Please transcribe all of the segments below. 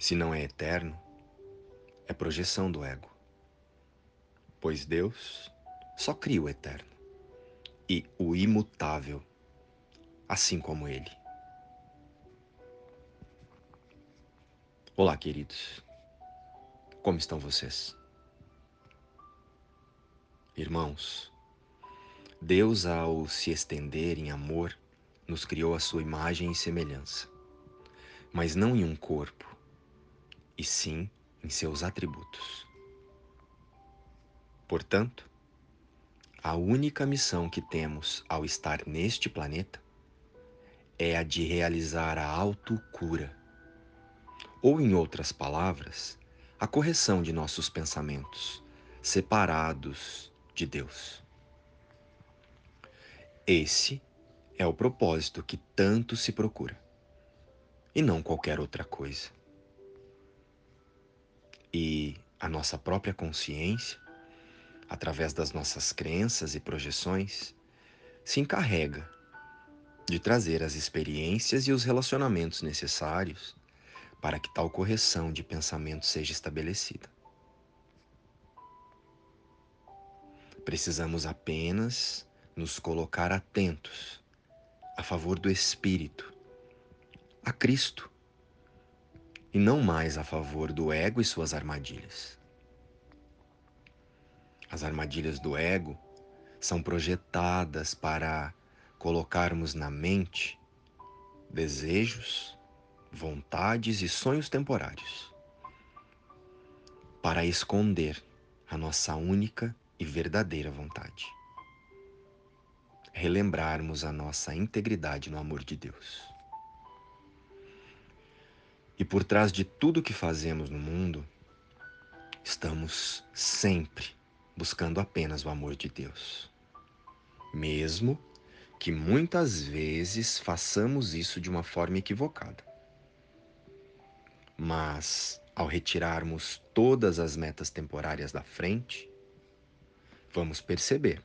Se não é eterno, é projeção do ego. Pois Deus só cria o eterno e o imutável, assim como Ele. Olá, queridos. Como estão vocês? Irmãos, Deus, ao se estender em amor, nos criou a sua imagem e semelhança, mas não em um corpo, e sim em seus atributos. Portanto, a única missão que temos ao estar neste planeta é a de realizar a autocura, ou, em outras palavras, a correção de nossos pensamentos, separados de Deus. Esse é o propósito que tanto se procura, e não qualquer outra coisa a nossa própria consciência, através das nossas crenças e projeções, se encarrega de trazer as experiências e os relacionamentos necessários para que tal correção de pensamento seja estabelecida. Precisamos apenas nos colocar atentos a favor do Espírito, a Cristo, e não mais a favor do ego e suas armadilhas. As armadilhas do ego são projetadas para colocarmos na mente desejos, vontades e sonhos temporários, para esconder a nossa única e verdadeira vontade. Relembrarmos a nossa integridade no amor de Deus. E por trás de tudo que fazemos no mundo, estamos sempre buscando apenas o amor de Deus. Mesmo que muitas vezes façamos isso de uma forma equivocada. Mas, ao retirarmos todas as metas temporárias da frente, vamos perceber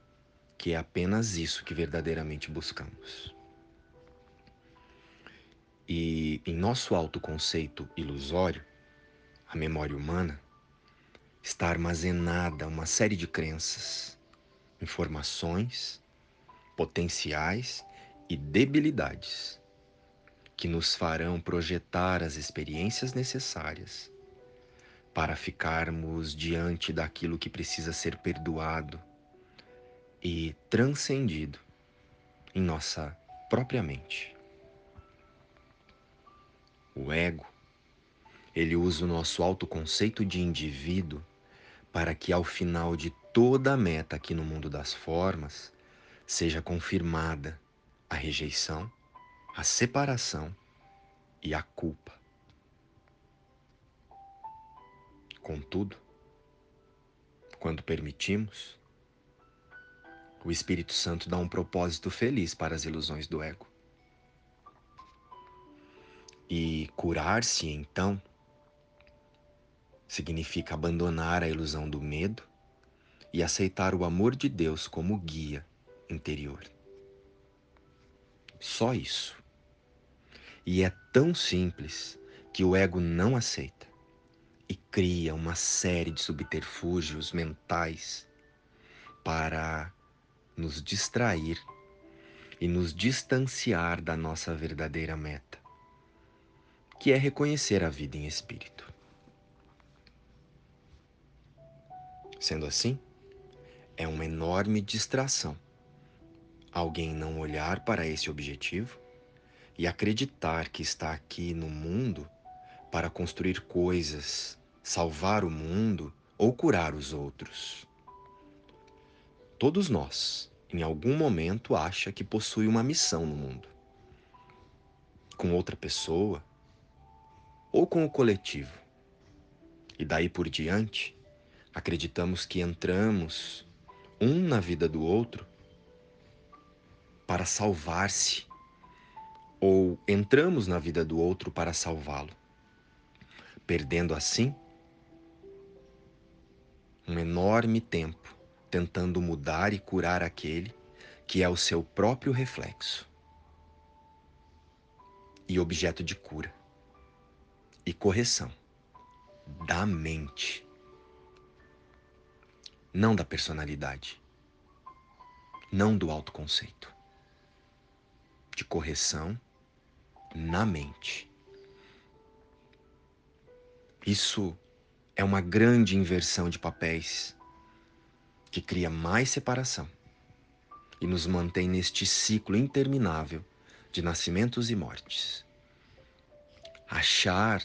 que é apenas isso que verdadeiramente buscamos. E em nosso autoconceito ilusório, a memória humana, está armazenada uma série de crenças, informações, potenciais e debilidades que nos farão projetar as experiências necessárias para ficarmos diante daquilo que precisa ser perdoado e transcendido em nossa própria mente. O ego, ele usa o nosso autoconceito de indivíduo para que ao final de toda a meta aqui no mundo das formas seja confirmada a rejeição, a separação e a culpa. Contudo, quando permitimos, o Espírito Santo dá um propósito feliz para as ilusões do ego. E curar-se, então, significa abandonar a ilusão do medo e aceitar o amor de Deus como guia interior. Só isso. E é tão simples que o ego não aceita e cria uma série de subterfúgios mentais para nos distrair e nos distanciar da nossa verdadeira meta que é reconhecer a vida em espírito. Sendo assim, é uma enorme distração alguém não olhar para esse objetivo e acreditar que está aqui no mundo para construir coisas, salvar o mundo ou curar os outros. Todos nós, em algum momento, acha que possui uma missão no mundo. Com outra pessoa, ou com o coletivo. E daí por diante, acreditamos que entramos um na vida do outro para salvar-se, ou entramos na vida do outro para salvá-lo, perdendo assim um enorme tempo tentando mudar e curar aquele que é o seu próprio reflexo e objeto de cura e correção da mente, não da personalidade, não do autoconceito, de correção na mente. Isso é uma grande inversão de papéis que cria mais separação e nos mantém neste ciclo interminável de nascimentos e mortes. Achar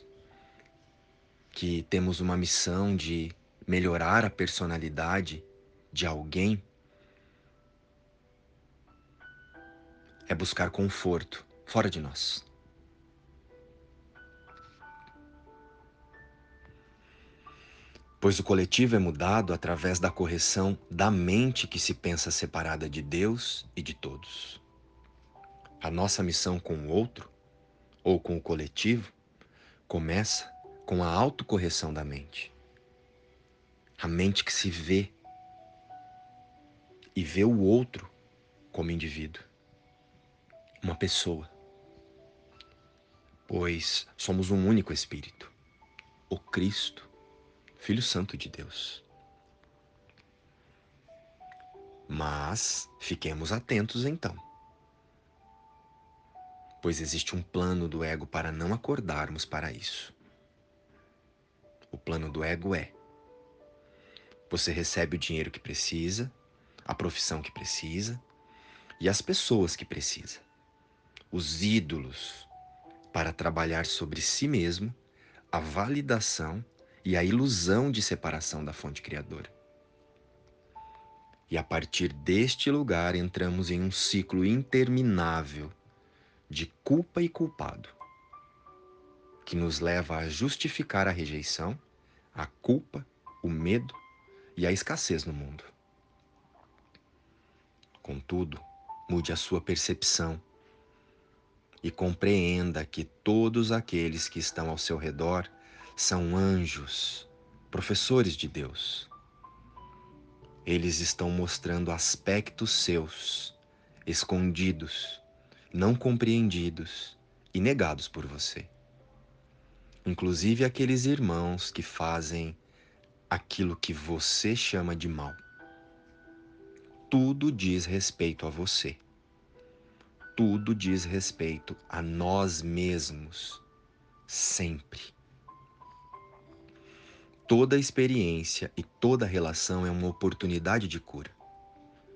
que temos uma missão de melhorar a personalidade de alguém é buscar conforto fora de nós. Pois o coletivo é mudado através da correção da mente que se pensa separada de Deus e de todos. A nossa missão com o outro, ou com o coletivo, começa com a autocorreção da mente. A mente que se vê e vê o outro como indivíduo, uma pessoa. Pois somos um único Espírito, o Cristo Filho Santo de Deus. Mas fiquemos atentos então, pois existe um plano do ego para não acordarmos para isso. O plano do ego é: você recebe o dinheiro que precisa, a profissão que precisa e as pessoas que precisa, os ídolos para trabalhar sobre si mesmo a validação e a ilusão de separação da fonte criadora. E a partir deste lugar entramos em um ciclo interminável de culpa e culpado, que nos leva a justificar a rejeição, a culpa, o medo e a escassez no mundo. Contudo, mude a sua percepção e compreenda que todos aqueles que estão ao seu redor são anjos, professores de Deus. Eles estão mostrando aspectos seus, escondidos, não compreendidos e negados por você. Inclusive aqueles irmãos que fazem aquilo que você chama de mal. Tudo diz respeito a você. Tudo diz respeito a nós mesmos, sempre. Toda experiência e toda relação é uma oportunidade de cura,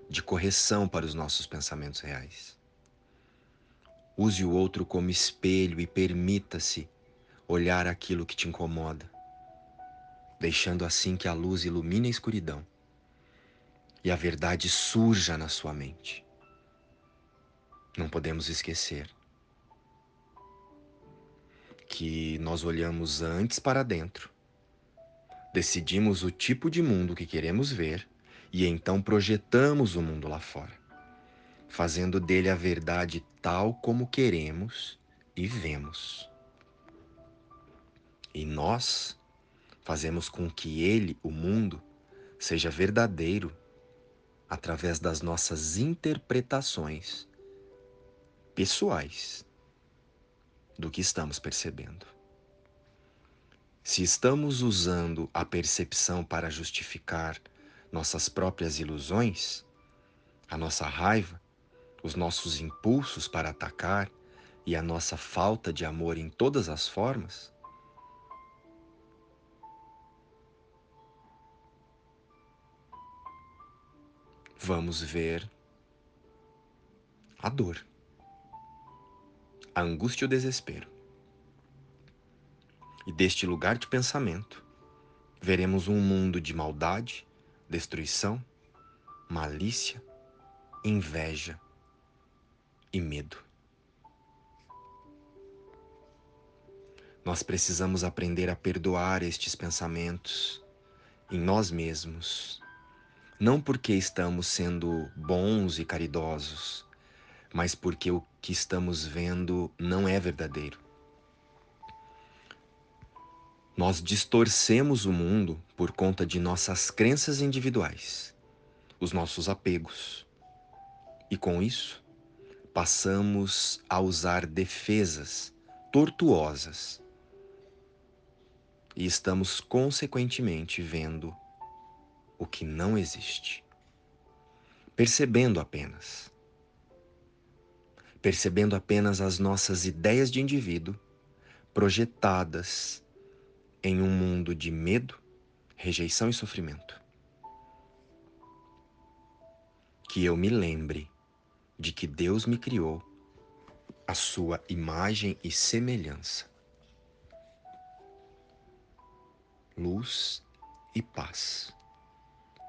de correção para os nossos pensamentos reais. Use o outro como espelho e permita-se olhar aquilo que te incomoda, deixando assim que a luz ilumine a escuridão e a verdade surja na sua mente. Não podemos esquecer que nós olhamos antes para dentro Decidimos o tipo de mundo que queremos ver e então projetamos o mundo lá fora, fazendo dele a verdade tal como queremos e vemos. E nós fazemos com que ele, o mundo, seja verdadeiro através das nossas interpretações pessoais do que estamos percebendo. Se estamos usando a percepção para justificar nossas próprias ilusões, a nossa raiva, os nossos impulsos para atacar e a nossa falta de amor em todas as formas, vamos ver a dor, a angústia e o desespero. E deste lugar de pensamento, veremos um mundo de maldade, destruição, malícia, inveja e medo. Nós precisamos aprender a perdoar estes pensamentos em nós mesmos, não porque estamos sendo bons e caridosos, mas porque o que estamos vendo não é verdadeiro. Nós distorcemos o mundo por conta de nossas crenças individuais, os nossos apegos. E com isso, passamos a usar defesas tortuosas e estamos consequentemente vendo o que não existe. Percebendo apenas. Percebendo apenas as nossas ideias de indivíduo projetadas em um mundo de medo, rejeição e sofrimento. Que eu me lembre de que Deus me criou a sua imagem e semelhança. Luz e paz.